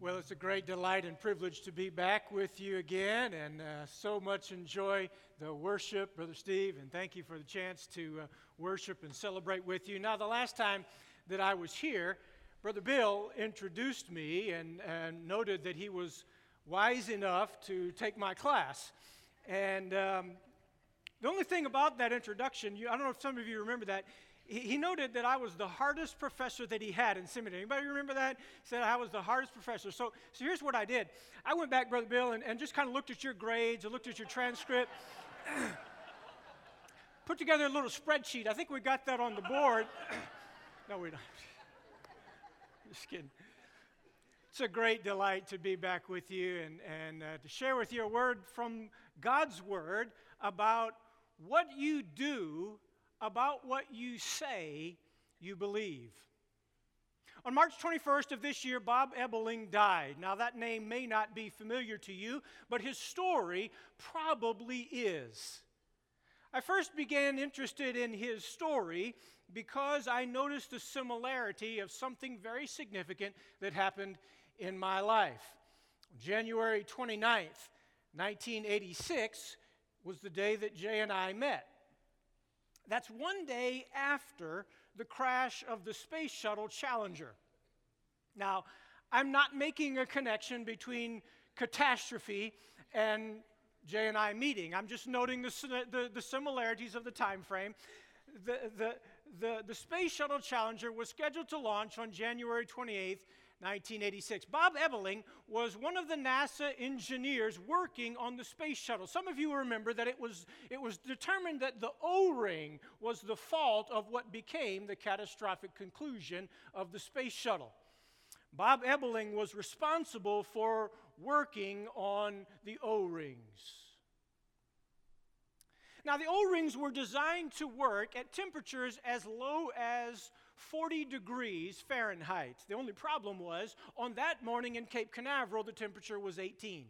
Well, it's a great delight and privilege to be back with you again, and uh, so much enjoy the worship, Brother Steve, and thank you for the chance to uh, worship and celebrate with you. Now, the last time that I was here, Brother Bill introduced me and, and noted that he was wise enough to take my class. And um, the only thing about that introduction, you, I don't know if some of you remember that, he noted that I was the hardest professor that he had in seminary. Anybody remember that? He said I was the hardest professor. So, so here's what I did. I went back, Brother Bill, and, and just kind of looked at your grades, I looked at your transcript, put together a little spreadsheet. I think we got that on the board. no, we don't. just kidding. It's a great delight to be back with you and, and uh, to share with you a word from God's Word about what you do about what you say you believe. On March 21st of this year, Bob Ebeling died. Now, that name may not be familiar to you, but his story probably is. I first began interested in his story because I noticed the similarity of something very significant that happened in my life. January 29th, 1986, was the day that Jay and I met. That's one day after the crash of the Space Shuttle Challenger. Now, I'm not making a connection between catastrophe and Jay and I meeting. I'm just noting the, the, the similarities of the time frame. The, the, the, the Space Shuttle Challenger was scheduled to launch on January 28th, 1986. Bob Ebeling was one of the NASA engineers working on the space shuttle. Some of you remember that it was, it was determined that the O ring was the fault of what became the catastrophic conclusion of the space shuttle. Bob Ebeling was responsible for working on the O rings. Now, the O rings were designed to work at temperatures as low as 40 degrees Fahrenheit. The only problem was, on that morning in Cape Canaveral, the temperature was 18.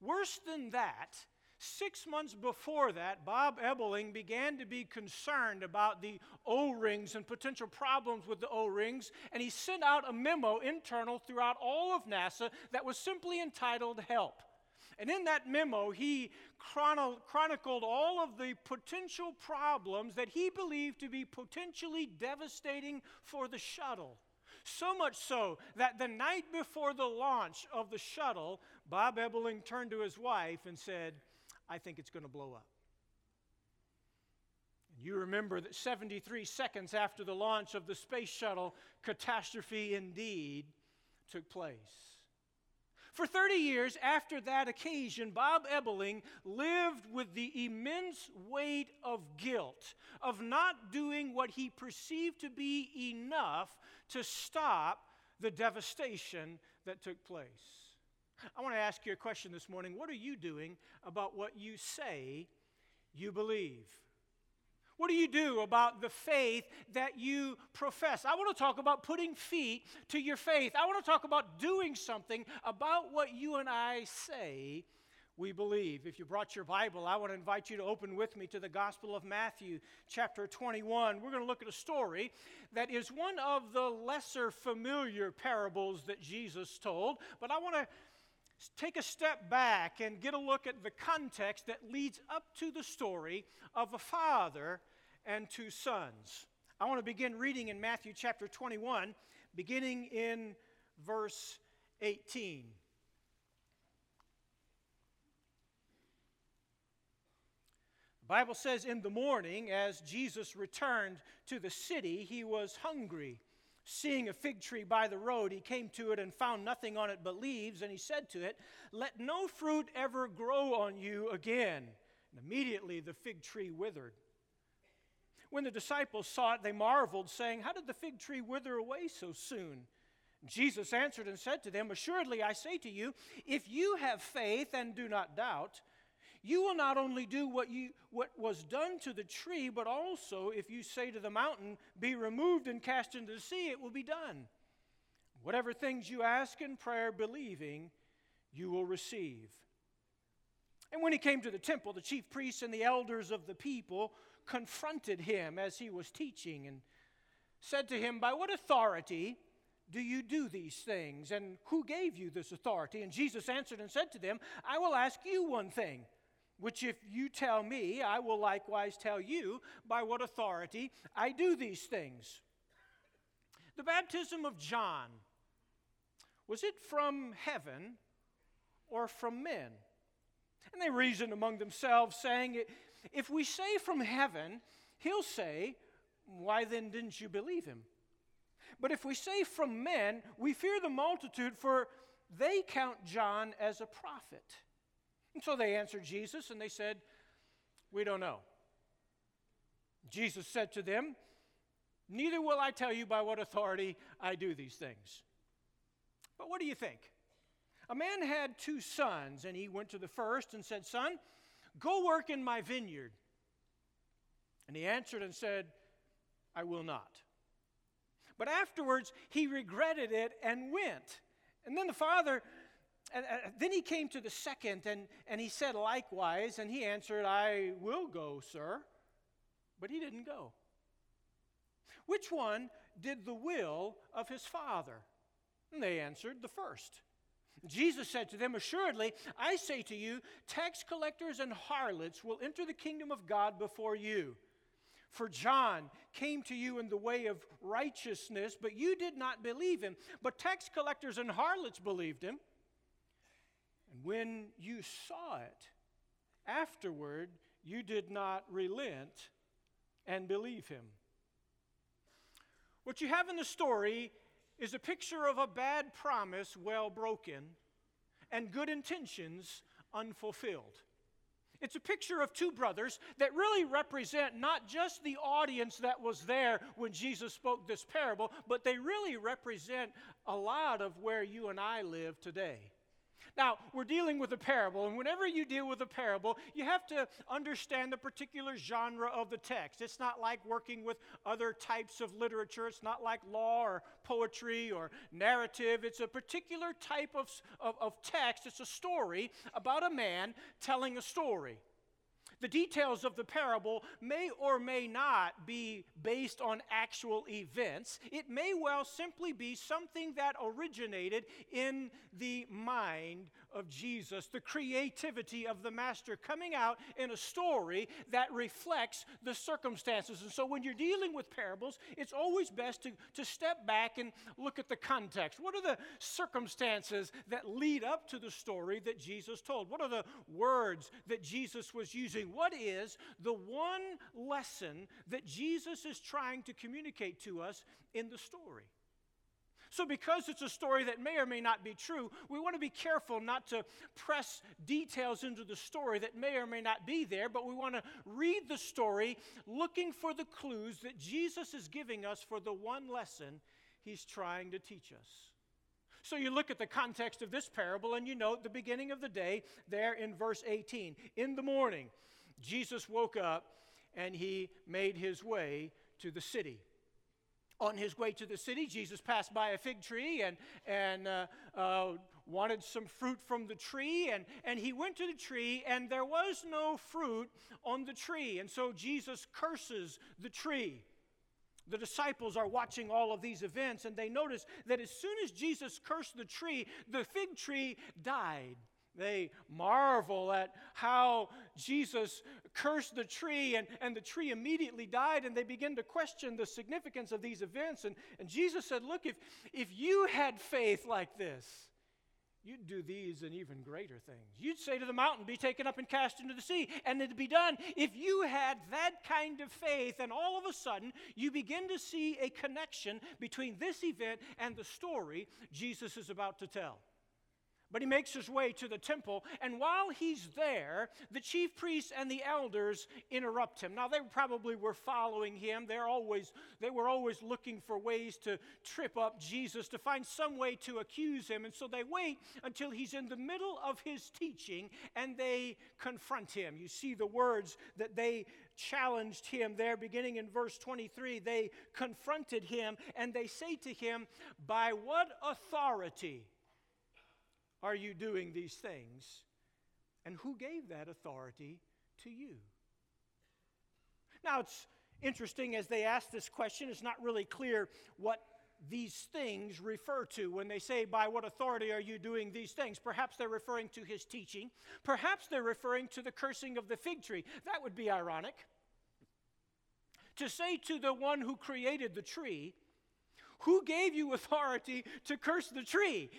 Worse than that, Six months before that, Bob Ebeling began to be concerned about the O rings and potential problems with the O rings, and he sent out a memo internal throughout all of NASA that was simply entitled Help. And in that memo, he chronicled all of the potential problems that he believed to be potentially devastating for the shuttle. So much so that the night before the launch of the shuttle, Bob Ebeling turned to his wife and said, I think it's going to blow up. And you remember that 73 seconds after the launch of the space shuttle, catastrophe indeed took place. For 30 years after that occasion, Bob Ebeling lived with the immense weight of guilt of not doing what he perceived to be enough to stop the devastation that took place. I want to ask you a question this morning. What are you doing about what you say you believe? What do you do about the faith that you profess? I want to talk about putting feet to your faith. I want to talk about doing something about what you and I say we believe. If you brought your Bible, I want to invite you to open with me to the Gospel of Matthew, chapter 21. We're going to look at a story that is one of the lesser familiar parables that Jesus told, but I want to take a step back and get a look at the context that leads up to the story of a father and two sons. I want to begin reading in Matthew chapter 21, beginning in verse 18. The Bible says, In the morning, as Jesus returned to the city, he was hungry. Seeing a fig tree by the road, he came to it and found nothing on it but leaves, and he said to it, Let no fruit ever grow on you again. And immediately the fig tree withered. When the disciples saw it, they marveled, saying, How did the fig tree wither away so soon? Jesus answered and said to them, Assuredly, I say to you, if you have faith and do not doubt, you will not only do what, you, what was done to the tree, but also if you say to the mountain, Be removed and cast into the sea, it will be done. Whatever things you ask in prayer, believing, you will receive. And when he came to the temple, the chief priests and the elders of the people confronted him as he was teaching and said to him, By what authority do you do these things? And who gave you this authority? And Jesus answered and said to them, I will ask you one thing, which if you tell me, I will likewise tell you by what authority I do these things. The baptism of John, was it from heaven or from men? And they reasoned among themselves, saying, If we say from heaven, he'll say, Why then didn't you believe him? But if we say from men, we fear the multitude, for they count John as a prophet. And so they answered Jesus, and they said, We don't know. Jesus said to them, Neither will I tell you by what authority I do these things. But what do you think? A man had two sons, and he went to the first and said, Son, go work in my vineyard. And he answered and said, I will not. But afterwards, he regretted it and went. And then the father, and, then he came to the second, and, and he said likewise, and he answered, I will go, sir. But he didn't go. Which one did the will of his father? And they answered, The first. Jesus said to them, Assuredly, I say to you, tax collectors and harlots will enter the kingdom of God before you. For John came to you in the way of righteousness, but you did not believe him. But tax collectors and harlots believed him. When you saw it, afterward, you did not relent and believe him. What you have in the story is a picture of a bad promise well broken and good intentions unfulfilled. It's a picture of two brothers that really represent not just the audience that was there when Jesus spoke this parable, but they really represent a lot of where you and I live today. Now, we're dealing with a parable, and whenever you deal with a parable, you have to understand the particular genre of the text. It's not like working with other types of literature, it's not like law or poetry or narrative. It's a particular type of, of, of text, it's a story about a man telling a story. The details of the parable may or may not be based on actual events. It may well simply be something that originated in the mind of Jesus, the creativity of the master coming out in a story that reflects the circumstances. And so when you're dealing with parables, it's always best to, to step back and look at the context. What are the circumstances that lead up to the story that Jesus told? What are the words that Jesus was using? What is the one lesson that Jesus is trying to communicate to us in the story? So, because it's a story that may or may not be true, we want to be careful not to press details into the story that may or may not be there, but we want to read the story looking for the clues that Jesus is giving us for the one lesson he's trying to teach us. So you look at the context of this parable and you note the beginning of the day there in verse 18. In the morning, Jesus woke up and he made his way to the city on his way to the city, Jesus passed by a fig tree and, and uh, uh, wanted some fruit from the tree. And, and he went to the tree, and there was no fruit on the tree. And so Jesus curses the tree. The disciples are watching all of these events, and they notice that as soon as Jesus cursed the tree, the fig tree died. They marvel at how Jesus cursed the tree and, and the tree immediately died, and they begin to question the significance of these events. And, and Jesus said, Look, if, if you had faith like this, you'd do these and even greater things. You'd say to the mountain, Be taken up and cast into the sea, and it'd be done. If you had that kind of faith, and all of a sudden you begin to see a connection between this event and the story Jesus is about to tell. But he makes his way to the temple, and while he's there, the chief priests and the elders interrupt him. Now they probably were following him. They're always they were always looking for ways to trip up Jesus, to find some way to accuse him. And so they wait until he's in the middle of his teaching and they confront him. You see the words that they challenged him there beginning in verse 23. They confronted him and they say to him, "By what authority are you doing these things? And who gave that authority to you? Now, it's interesting as they ask this question, it's not really clear what these things refer to when they say, By what authority are you doing these things? Perhaps they're referring to his teaching. Perhaps they're referring to the cursing of the fig tree. That would be ironic. To say to the one who created the tree, Who gave you authority to curse the tree?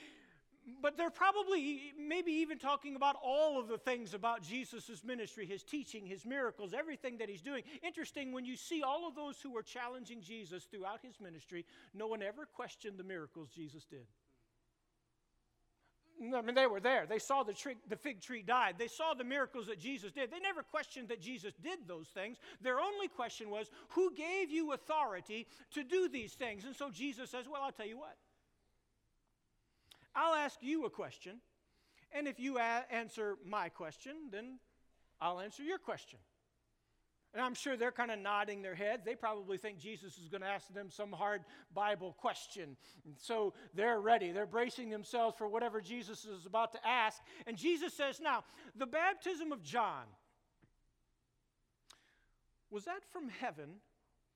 But they're probably maybe even talking about all of the things about Jesus' ministry, his teaching, his miracles, everything that he's doing. Interesting, when you see all of those who were challenging Jesus throughout his ministry, no one ever questioned the miracles Jesus did. I mean, they were there. They saw the, tree, the fig tree died. They saw the miracles that Jesus did. They never questioned that Jesus did those things. Their only question was, Who gave you authority to do these things? And so Jesus says, Well, I'll tell you what. I'll ask you a question, and if you a- answer my question, then I'll answer your question. And I'm sure they're kind of nodding their heads. They probably think Jesus is going to ask them some hard Bible question. And so they're ready. They're bracing themselves for whatever Jesus is about to ask. And Jesus says, Now, the baptism of John, was that from heaven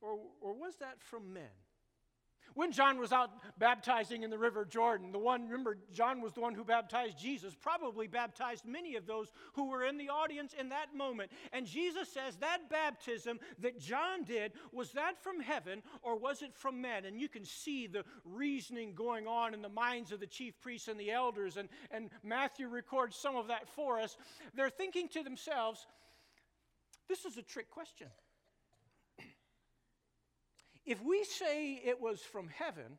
or, or was that from men? When John was out baptizing in the River Jordan, the one, remember, John was the one who baptized Jesus, probably baptized many of those who were in the audience in that moment. And Jesus says that baptism that John did, was that from heaven or was it from men? And you can see the reasoning going on in the minds of the chief priests and the elders. And, and Matthew records some of that for us. They're thinking to themselves, this is a trick question. If we say it was from heaven,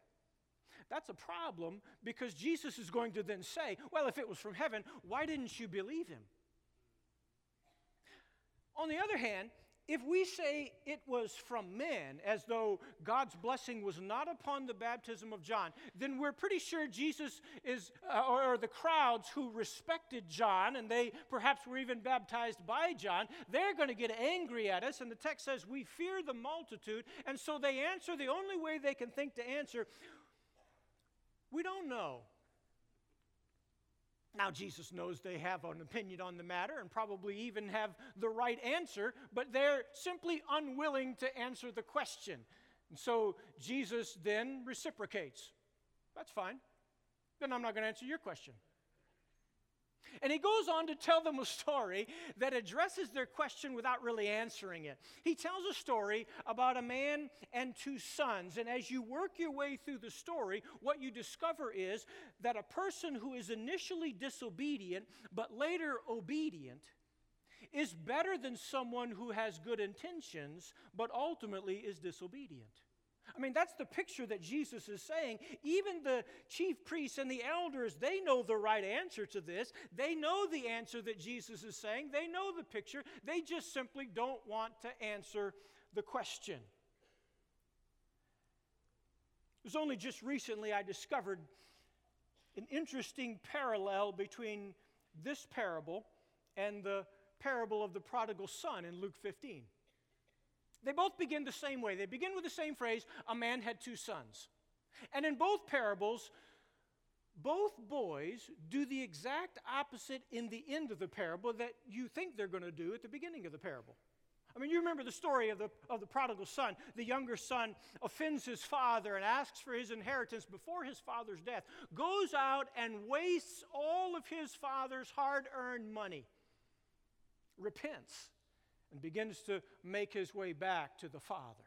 that's a problem because Jesus is going to then say, Well, if it was from heaven, why didn't you believe him? On the other hand, if we say it was from men, as though God's blessing was not upon the baptism of John, then we're pretty sure Jesus is, uh, or, or, the crowds who respected John, and they perhaps were even baptized by John, they're going to get angry at us. And the text says, We fear the multitude. And so they answer the only way they can think to answer, We don't know. Now, Jesus knows they have an opinion on the matter and probably even have the right answer, but they're simply unwilling to answer the question. And so Jesus then reciprocates. That's fine. Then I'm not going to answer your question. And he goes on to tell them a story that addresses their question without really answering it. He tells a story about a man and two sons. And as you work your way through the story, what you discover is that a person who is initially disobedient but later obedient is better than someone who has good intentions but ultimately is disobedient. I mean, that's the picture that Jesus is saying. Even the chief priests and the elders, they know the right answer to this. They know the answer that Jesus is saying. They know the picture. They just simply don't want to answer the question. It was only just recently I discovered an interesting parallel between this parable and the parable of the prodigal son in Luke 15. They both begin the same way. They begin with the same phrase a man had two sons. And in both parables, both boys do the exact opposite in the end of the parable that you think they're going to do at the beginning of the parable. I mean, you remember the story of the, of the prodigal son. The younger son offends his father and asks for his inheritance before his father's death, goes out and wastes all of his father's hard earned money, repents and begins to make his way back to the father.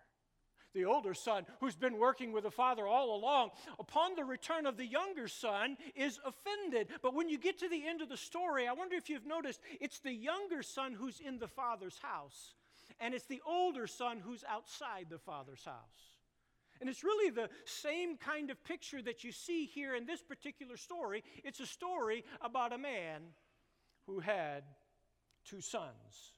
The older son, who's been working with the father all along, upon the return of the younger son, is offended. But when you get to the end of the story, I wonder if you've noticed it's the younger son who's in the father's house, and it's the older son who's outside the father's house. And it's really the same kind of picture that you see here in this particular story. It's a story about a man who had two sons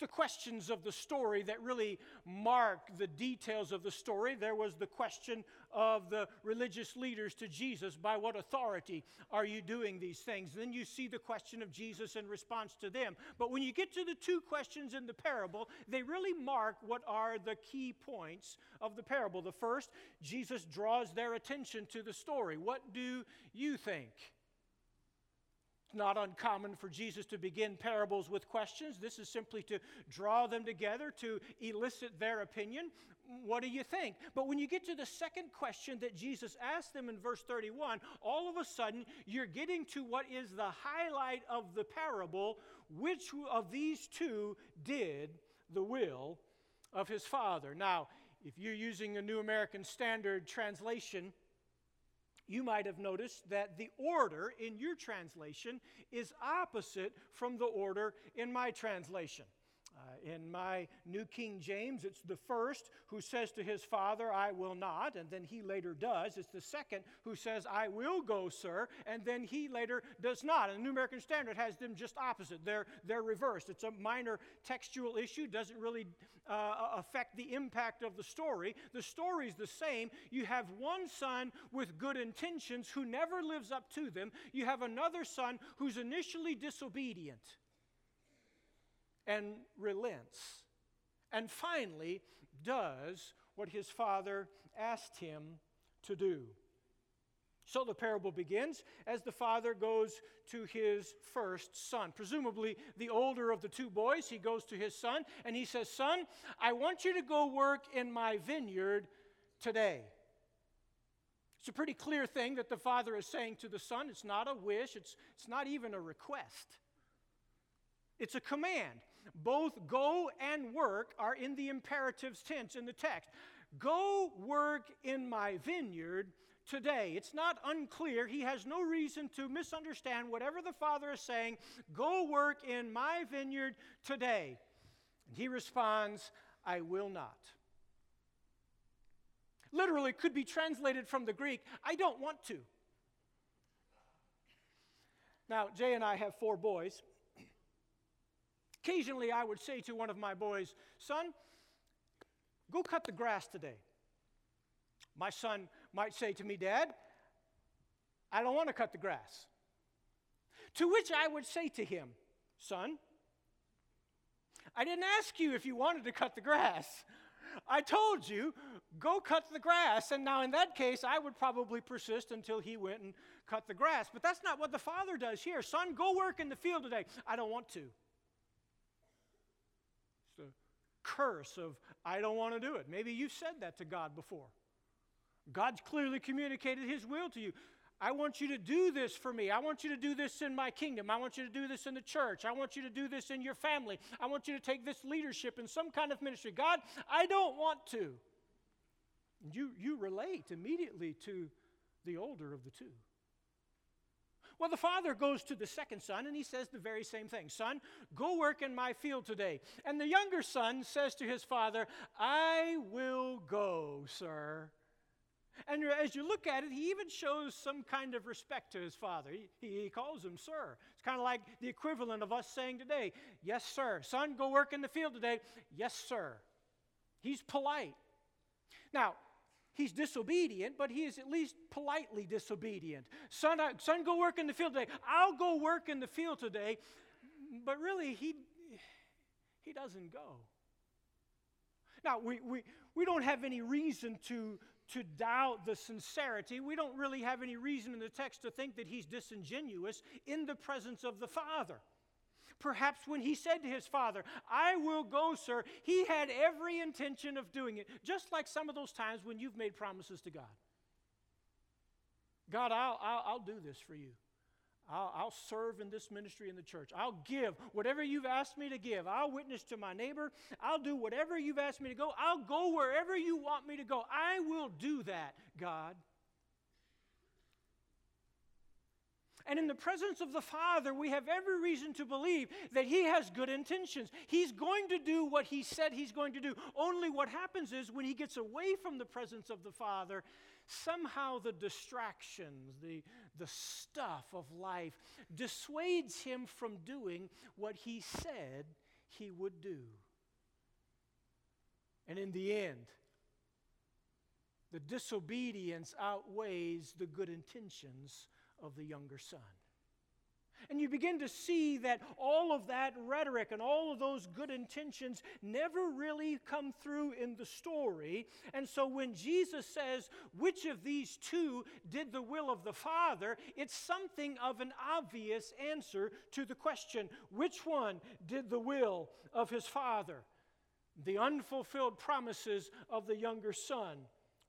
the questions of the story that really mark the details of the story. There was the question of the religious leaders to Jesus by what authority are you doing these things? Then you see the question of Jesus in response to them. But when you get to the two questions in the parable, they really mark what are the key points of the parable. The first, Jesus draws their attention to the story. What do you think? It's not uncommon for Jesus to begin parables with questions. This is simply to draw them together, to elicit their opinion. what do you think? But when you get to the second question that Jesus asked them in verse 31, all of a sudden you're getting to what is the highlight of the parable. Which of these two did the will of his Father? Now, if you're using a New American Standard translation, you might have noticed that the order in your translation is opposite from the order in my translation. Uh, in my New King James, it's the first who says to his father, I will not, and then he later does. It's the second who says, I will go, sir, and then he later does not. And the New American Standard has them just opposite. They're, they're reversed. It's a minor textual issue, doesn't really uh, affect the impact of the story. The story's the same. You have one son with good intentions who never lives up to them, you have another son who's initially disobedient and relents, and finally does what his father asked him to do. So the parable begins as the father goes to his first son. Presumably, the older of the two boys, he goes to his son and he says, Son, I want you to go work in my vineyard today. It's a pretty clear thing that the father is saying to the son. It's not a wish, it's, it's not even a request, it's a command. Both go and work are in the imperatives tense in the text. Go work in my vineyard today. It's not unclear. He has no reason to misunderstand whatever the Father is saying. Go work in my vineyard today. And he responds, I will not. Literally, could be translated from the Greek, I don't want to. Now, Jay and I have four boys. Occasionally, I would say to one of my boys, Son, go cut the grass today. My son might say to me, Dad, I don't want to cut the grass. To which I would say to him, Son, I didn't ask you if you wanted to cut the grass. I told you, go cut the grass. And now, in that case, I would probably persist until he went and cut the grass. But that's not what the father does here. Son, go work in the field today. I don't want to curse of, I don't want to do it. Maybe you've said that to God before. God's clearly communicated His will to you. I want you to do this for me. I want you to do this in my kingdom. I want you to do this in the church. I want you to do this in your family. I want you to take this leadership in some kind of ministry. God, I don't want to. You, you relate immediately to the older of the two. Well, the father goes to the second son and he says the very same thing Son, go work in my field today. And the younger son says to his father, I will go, sir. And as you look at it, he even shows some kind of respect to his father. He, he, calls him sir. It's kind of like the equivalent of us saying today, Yes, sir. Son, go work in the field today. Yes, sir. He's polite. Now, He's disobedient, but he is at least politely disobedient. Son, I, son, go work in the field today. I'll go work in the field today. But really, he, he doesn't go. Now, we, we, we don't have any reason to, to doubt the sincerity. We don't really have any reason in the text to think that he's disingenuous in the presence of the Father. Perhaps when he said to his father, I will go, sir, he had every intention of doing it, just like some of those times when you've made promises to God. God, I'll, I'll, I'll do this for you. I'll, I'll, serve in this ministry in the church. I'll give whatever you've asked me to give. I'll witness to my neighbor. I'll do whatever you've asked me to go. I'll go wherever you want me to go. I will do that, God. And in the presence of the Father, we have every reason to believe that He has good intentions. He's going to do what He said He's going to do. Only what happens is when He gets away from the presence of the Father, somehow the distractions, the, the stuff of life, dissuades Him from doing what He said He would do. And in the end, the disobedience outweighs the good intentions of the younger son. And you begin to see that all of that rhetoric and all of those good intentions never really come through in the story. And so when Jesus says, Which of these two did the will of the Father? it's something of an obvious answer to the question Which one did the will of his Father? The unfulfilled promises of the younger son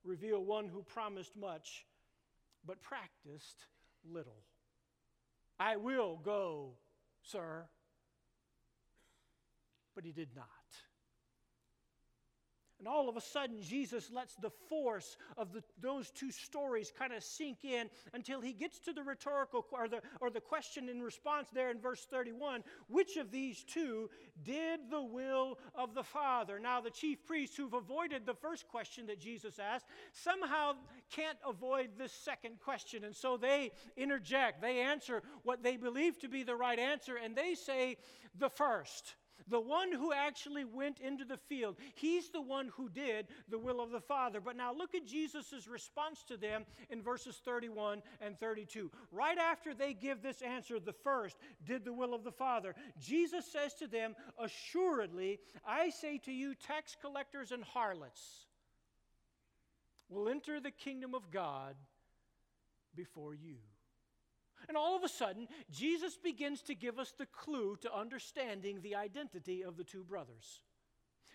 reveal one who promised much but practiced little. I will go, sir. But he did not. And all of a sudden, Jesus lets the force of the, those two stories kind of sink in until he gets to the rhetorical or the, or the question in response there in verse 31 which of these two did the will of the Father? Now, the chief priests who've avoided the first question that Jesus asked somehow can't avoid this second question. And so they interject, they answer what they believe to be the right answer, and they say the first. The one who actually went into the field, he's the one who did the will of the Father. But now look at Jesus' response to them in verses 31 and 32. Right after they give this answer, the first did the will of the Father, Jesus says to them, Assuredly, I say to you, tax collectors and harlots will enter the kingdom of God before you. And all of a sudden, Jesus begins to give us the clue to understanding the identity of the two brothers.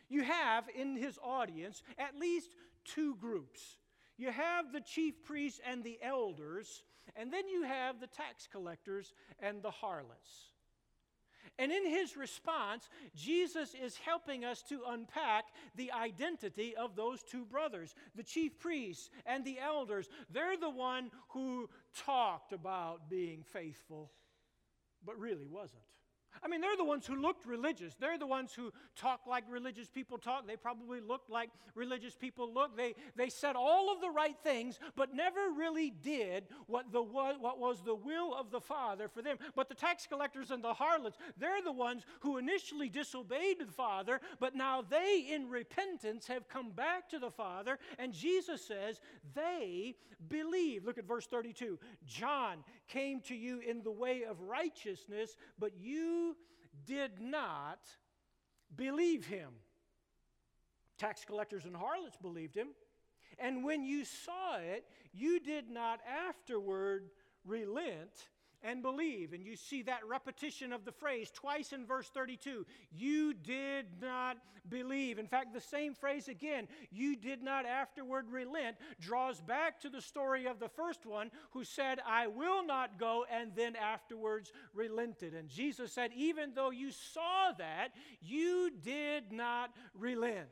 You have in his audience at least two groups. You have the chief priests and the elders, and then you have the tax collectors and the harlots. And in his response, Jesus is helping us to unpack the identity of those two brothers, the chief priests and the elders. They're the one who talked about being faithful, but really wasn't. I mean, they're the ones who looked religious. They're the ones who talked like religious people talk. They probably looked like religious people look. They, they said all of the right things, but never really did what, the, what was the will of the Father for them. But the tax collectors and the harlots, they're the ones who initially disobeyed the Father, but now they, in repentance, have come back to the Father. And Jesus says they believe. Look at verse 32. John came to you in the way of righteousness, but you did not believe him. Tax collectors and harlots believed him. And when you saw it, you did not afterward relent and believe. And you see that repetition of the phrase twice in verse 32. You did not believe. In fact, the same phrase again, you did not afterward relent, draws back to the story of the first one who said, I will not go, and then afterwards relented. And Jesus said, Even though you saw that, you did not relent.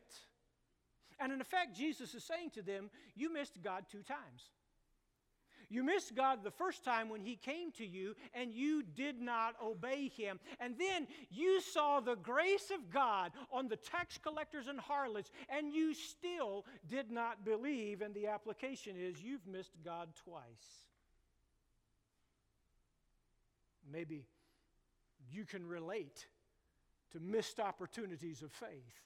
And in effect, Jesus is saying to them, You missed God two times. You missed God the first time when He came to you and you did not obey Him. And then you saw the grace of God on the tax collectors and harlots and you still did not believe. And the application is you've missed God twice. Maybe you can relate to missed opportunities of faith.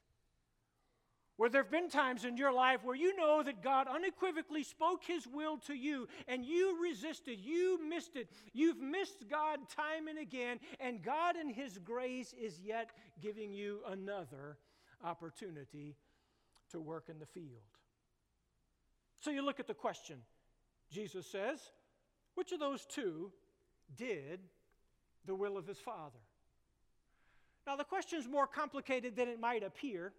Where there have been times in your life where you know that God unequivocally spoke His will to you and you resisted, you missed it. You've missed God time and again, and God in His grace is yet giving you another opportunity to work in the field. So you look at the question. Jesus says, Which of those two did the will of his Father? Now, the question is more complicated than it might appear.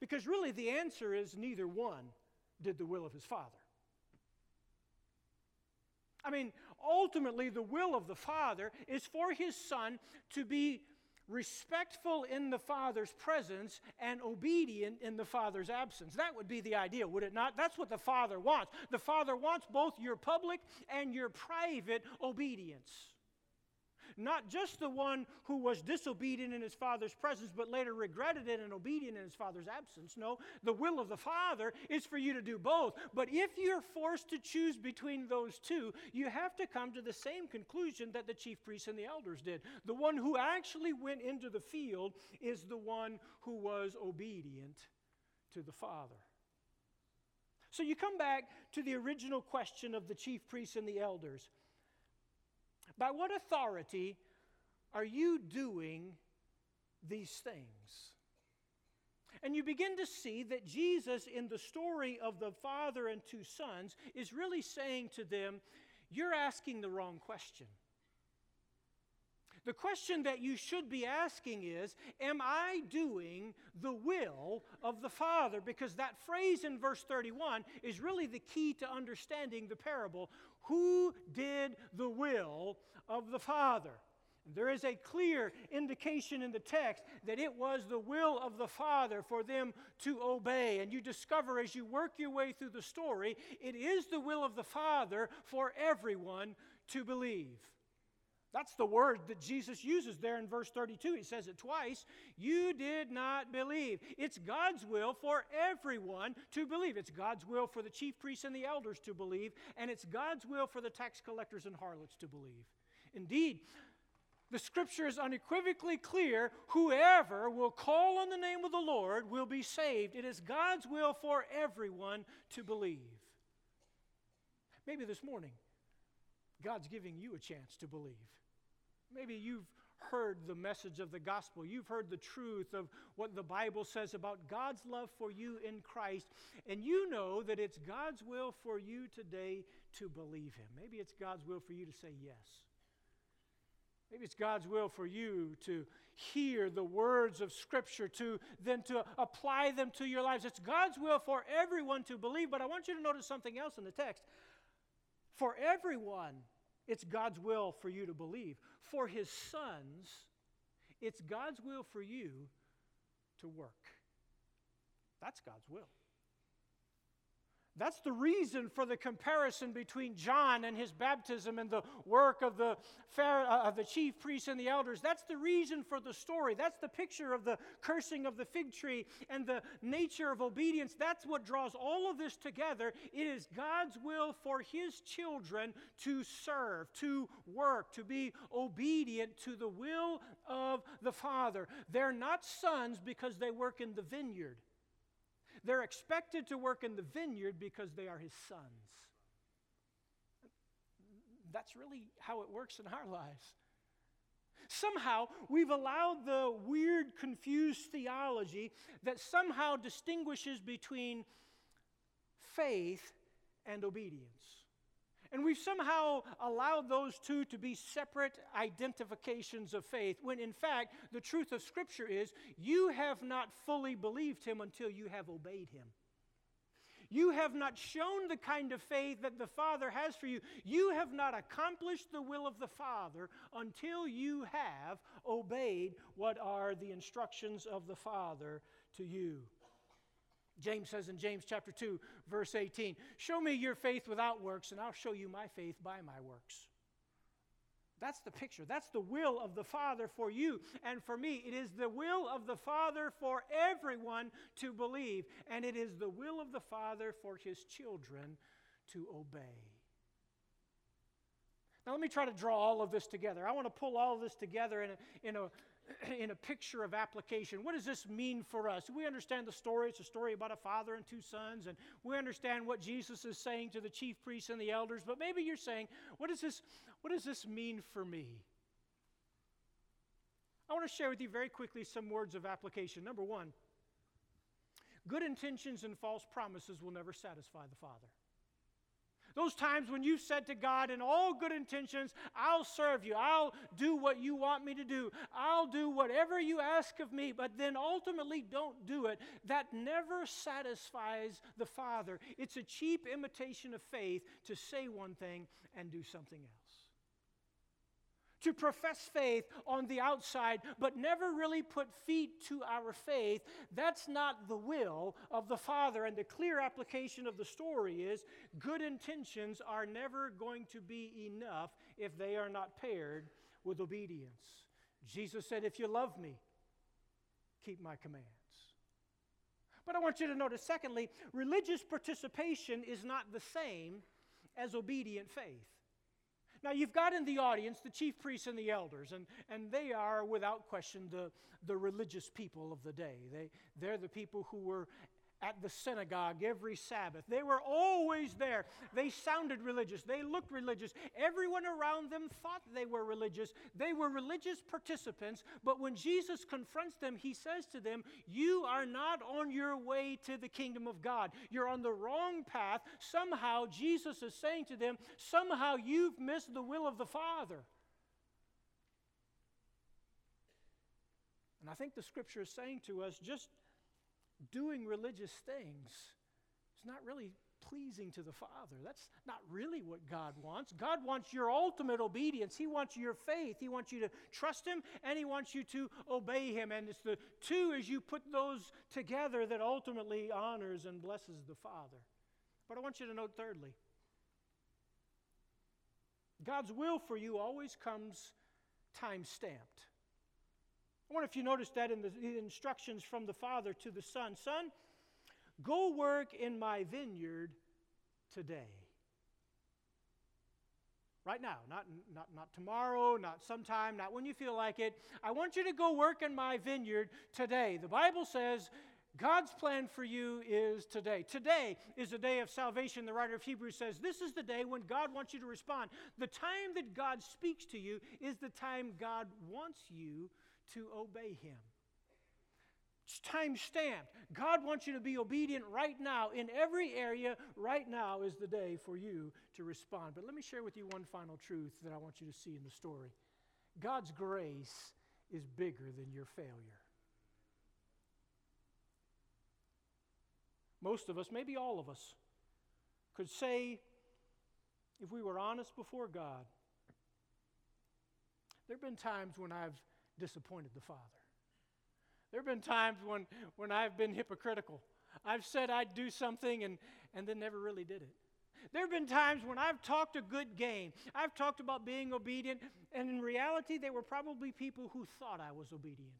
Because really, the answer is neither one did the will of his Father. I mean, ultimately, the will of the Father is for his Son to be respectful in the Father's presence and obedient in the Father's absence. That would be the idea, would it not? That's what the Father wants. The Father wants both your public and your private obedience not just the one who was disobedient in his father's presence but later regretted it and obedient in his father's absence. No, the will of the Father is for you to do both. But if you're forced to choose between those two, you have to come to the same conclusion that the chief priests and the elders did. The one who actually went into the field is the one who was obedient to the Father. So you come back to the original question of the chief priests and the elders. By what authority are you doing these things? And you begin to see that Jesus, in the story of the father and two sons, is really saying to them, You're asking the wrong question. The question that you should be asking is Am I doing the will of the Father? Because that phrase in verse 31 is really the key to understanding the parable. Who did the will of the Father? There is a clear indication in the text that it was the will of the Father for them to obey. And you discover as you work your way through the story, it is the will of the Father for everyone to believe. That's the word that Jesus uses there in verse 32. He says it twice. You did not believe. It's God's will for everyone to believe. It's God's will for the chief priests and the elders to believe, and it's God's will for the tax collectors and harlots to believe. Indeed, the scripture is unequivocally clear whoever will call on the name of the Lord will be saved. It is God's will for everyone to believe. Maybe this morning, God's giving you a chance to believe. Maybe you've heard the message of the gospel. You've heard the truth of what the Bible says about God's love for you in Christ, and you know that it's God's will for you today to believe Him. Maybe it's God's will for you to say yes. Maybe it's God's will for you to hear the words of Scripture, to then to apply them to your lives. It's God's will for everyone to believe, but I want you to notice something else in the text. For everyone, it's God's will for you to believe. For his sons, it's God's will for you to work. That's God's will. That's the reason for the comparison between John and his baptism and the work of the, uh, of the chief priests and the elders. That's the reason for the story. That's the picture of the cursing of the fig tree and the nature of obedience. That's what draws all of this together. It is God's will for his children to serve, to work, to be obedient to the will of the Father. They're not sons because they work in the vineyard. They're expected to work in the vineyard because they are his sons. That's really how it works in our lives. Somehow, we've allowed the weird, confused theology that somehow distinguishes between faith and obedience. And we've somehow allowed those two to be separate identifications of faith, when in fact, the truth of Scripture is you have not fully believed Him until you have obeyed Him. You have not shown the kind of faith that the Father has for you. You have not accomplished the will of the Father until you have obeyed what are the instructions of the Father to you. James says in James chapter 2, verse 18, Show me your faith without works, and I'll show you my faith by my works. That's the picture. That's the will of the Father for you and for me. It is the will of the Father for everyone to believe, and it is the will of the Father for his children to obey. Now, let me try to draw all of this together. I want to pull all of this together in a, in a in a picture of application. What does this mean for us? We understand the story. It's a story about a father and two sons, and we understand what Jesus is saying to the chief priests and the elders. But maybe you're saying, what does this, what does this mean for me? I want to share with you very quickly some words of application. Number one, good intentions and false promises will never satisfy the Father. Those times when you've said to God, in all good intentions, I'll serve you, I'll do what you want me to do, I'll do whatever you ask of me, but then ultimately don't do it, that never satisfies the Father. It's a cheap imitation of faith to say one thing and do something else to profess faith on the outside, but never really put feet to our faith, that's not the will of the Father. And the clear application of the story is good intentions are never going to be enough if they are not paired with obedience. Jesus said, If you love me, keep my commands. But I want you to notice, secondly, religious participation is not the same as obedient faith. Now, you've got in the audience the chief priests and the elders, and, and they are, without question, the, the religious people of the day. They, they're the people who were at the synagogue every Sabbath. They were always there. They sounded religious. They looked religious. Everyone around them thought they were religious. They were religious participants. But when Jesus confronts them, he says to them, You are not on your way to the kingdom of God. You're on the wrong path. Somehow, Jesus is saying to them, Somehow you've missed the will of the Father. And I think the scripture is saying to us just doing religious things is not really pleasing to the Father. That's not really what God wants. God wants your ultimate obedience. He wants your faith. He wants you to trust Him and He wants you to obey Him. And it's the two as you put those together that ultimately honors and blesses the Father. But I want you to note, thirdly, God's will for you always comes time stamped. I wonder if you noticed that in the instructions from the Father to the Son Son, go work in my vineyard today. Right now, not, not, not tomorrow, not sometime, not when you feel like it. I want you to go work in my vineyard today. The Bible says God's plan for you is today. Today is the day of salvation. The writer of Hebrews says this is the day when God wants you to respond. The time that God speaks to you is the time God wants you to obey Him. It's time stamped. God wants you to be obedient right now. In every area, right now is the day for you to respond. But let me share with you one final truth that I want you to see in the story God's grace is bigger than your failure. Most of us, maybe all of us, could say, if we were honest before God, there have been times when I've disappointed the Father. There have been times when, when I've been hypocritical. I've said I'd do something and, and then never really did it. There have been times when I've talked a good game. I've talked about being obedient, and in reality, they were probably people who thought I was obedient.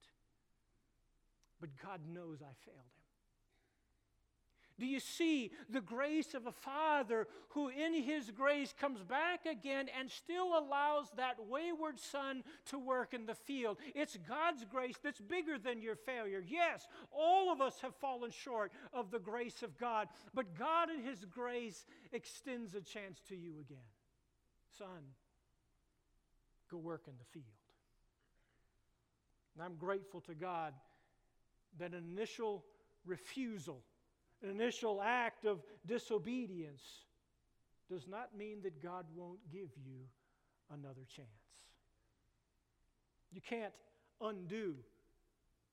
But God knows I failed. Do you see the grace of a father who, in his grace, comes back again and still allows that wayward son to work in the field? It's God's grace that's bigger than your failure. Yes, all of us have fallen short of the grace of God, but God, in his grace, extends a chance to you again. Son, go work in the field. And I'm grateful to God that an initial refusal an initial act of disobedience does not mean that God won't give you another chance. You can't undo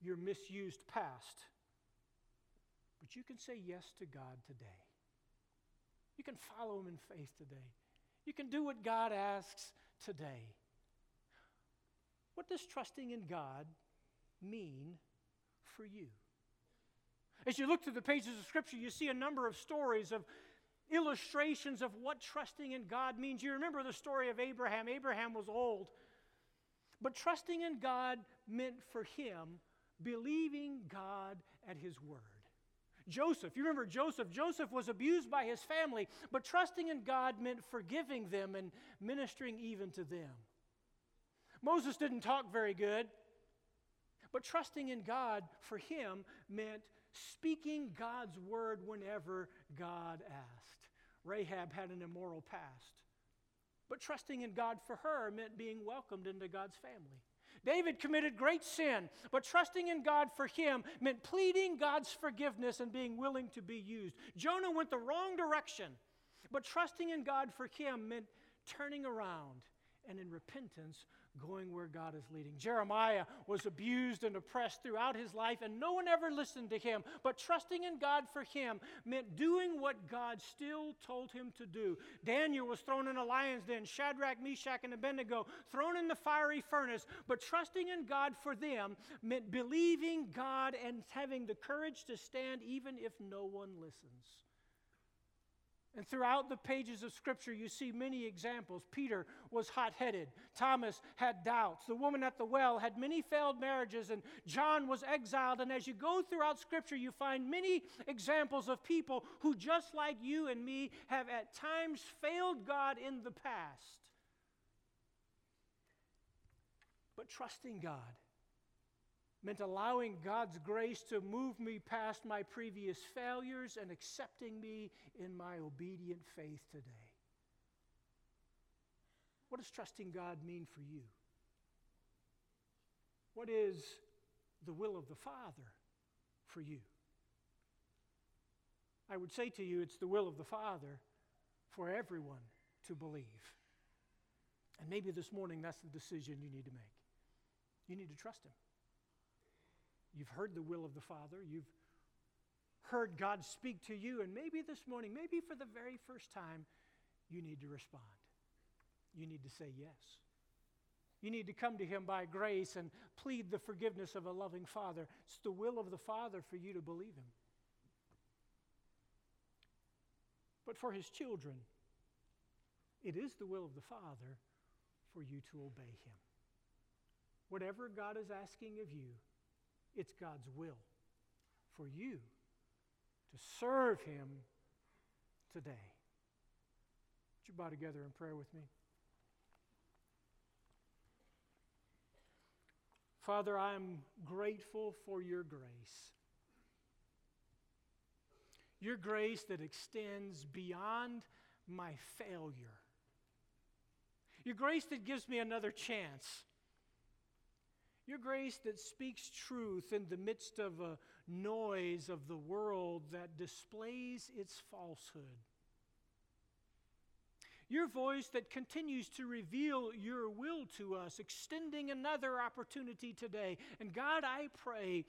your misused past, but you can say yes to God today. You can follow Him in faith today. You can do what God asks today. What does trusting in God mean for you? As you look through the pages of Scripture, you see a number of stories of illustrations of what trusting in God means. You remember the story of Abraham. Abraham was old, but trusting in God meant for him believing God at his word. Joseph, you remember Joseph? Joseph was abused by his family, but trusting in God meant forgiving them and ministering even to them. Moses didn't talk very good, but trusting in God for him meant speaking God's word whenever God asked. Rahab had an immoral past, but trusting in God for her meant being welcomed into God's family. David committed great sin, but trusting in God for him meant pleading God's forgiveness and being willing to be used. Jonah went the wrong direction, but trusting in God for him meant turning around and in repentance going where God is leading. Jeremiah was abused and oppressed throughout his life, and no one ever listened to him. But trusting in God for him meant doing what God still told him to do. Daniel was thrown in a lion's den, Shadrach, Meshach, and Abednego thrown in the fiery furnace. But trusting in God for them meant believing God and having the courage to stand even if no one listens. And throughout the pages of Scripture, you see many examples. Peter was hot headed. Thomas had doubts. The woman at the well had many failed marriages, and John was exiled. And as you go throughout Scripture, you find many examples of people who, just like you and me, have at times failed God in the past. But trusting God meant allowing God's grace to move me past my previous failures and accepting me in my obedient faith today. What does trusting God mean for you? What is the will of the Father for you? I would say to you, it's the will of the Father for everyone to believe. And maybe this morning that's the decision you need to make. You need to trust Him. You've heard the will of the Father. You've heard God speak to you, and maybe this morning, maybe for the very first time, you need to respond. You need to say yes. You need to come to Him by grace and plead the forgiveness of a loving Father. It's the will of the Father for you to believe Him. But for His children, it is the will of the Father for you to obey Him. Whatever God is asking of you, it's God's will for you to serve Him today. Would you bow together in prayer with me? Father, I am grateful for your grace. Your grace that extends beyond my failure. Your grace that gives me another chance. Your grace that speaks truth in the midst of a noise of the world that displays its falsehood. Your voice that continues to reveal your will to us, extending another opportunity today. And God, I pray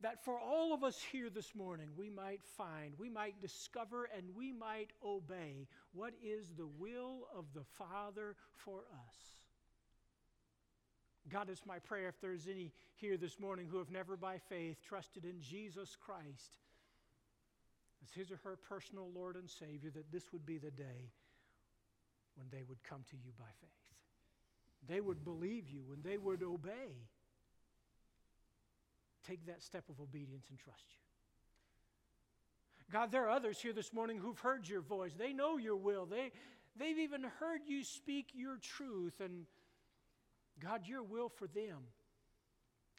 that for all of us here this morning, we might find, we might discover, and we might obey what is the will of the Father for us. God, it's my prayer if there's any here this morning who have never by faith trusted in Jesus Christ as his or her personal Lord and Savior, that this would be the day when they would come to you by faith. They would believe you and they would obey. Take that step of obedience and trust you. God, there are others here this morning who've heard your voice. They know your will. They, they've even heard you speak your truth. And God, your will for them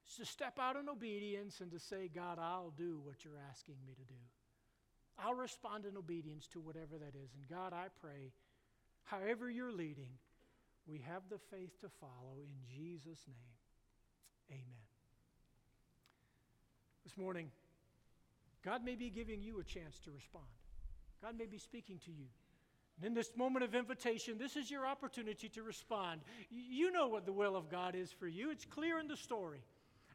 is to step out in obedience and to say, God, I'll do what you're asking me to do. I'll respond in obedience to whatever that is. And God, I pray however you're leading, we have the faith to follow in Jesus' name. Amen. This morning, God may be giving you a chance to respond. God may be speaking to you. And in this moment of invitation, this is your opportunity to respond. You know what the will of God is for you, it's clear in the story.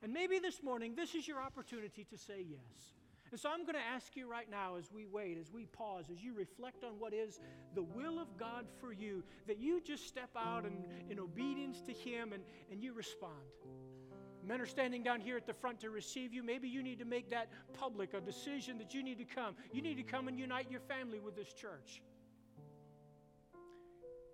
And maybe this morning, this is your opportunity to say yes. And so I'm going to ask you right now as we wait, as we pause, as you reflect on what is the will of God for you, that you just step out and, in obedience to Him and, and you respond. Men are standing down here at the front to receive you. Maybe you need to make that public, a decision that you need to come. You need to come and unite your family with this church.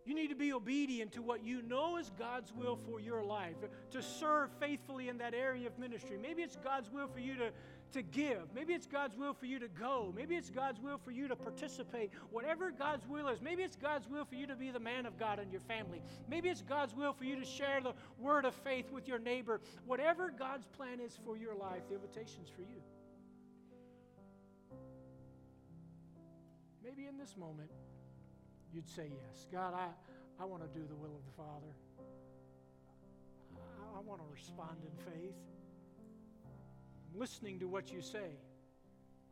You need to be obedient to what you know is God's will for your life, to serve faithfully in that area of ministry. Maybe it's God's will for you to to give. Maybe it's God's will for you to go. Maybe it's God's will for you to participate. Whatever God's will is, maybe it's God's will for you to be the man of God in your family. Maybe it's God's will for you to share the word of faith with your neighbor. Whatever God's plan is for your life, the invitation's for you. Maybe in this moment, you'd say yes. God, I, I want to do the will of the Father. I, I want to respond in faith I'm listening to what you say,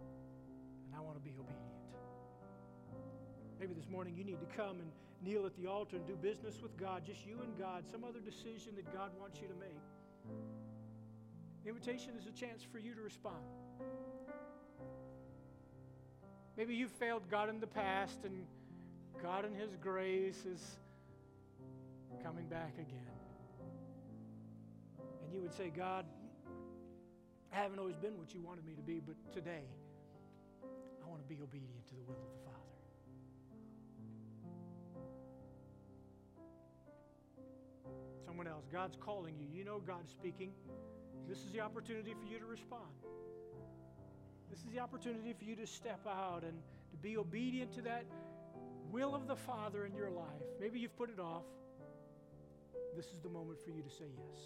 and I want to be obedient. Maybe this morning you need to come and kneel at the altar and do business with God, just you and God, some other decision that God wants you to make. The invitation is a chance for you to respond. Maybe you've failed God in the past, and God in His grace is coming back again. And you would say, God, I haven't always been what you wanted me to be, but today, I want to be obedient to the will of the Father. Someone else, God's calling you. You know God's speaking. This is the opportunity for you to respond. This is the opportunity for you to step out and to be obedient to that will of the Father in your life. Maybe you've put it off. This is the moment for you to say yes.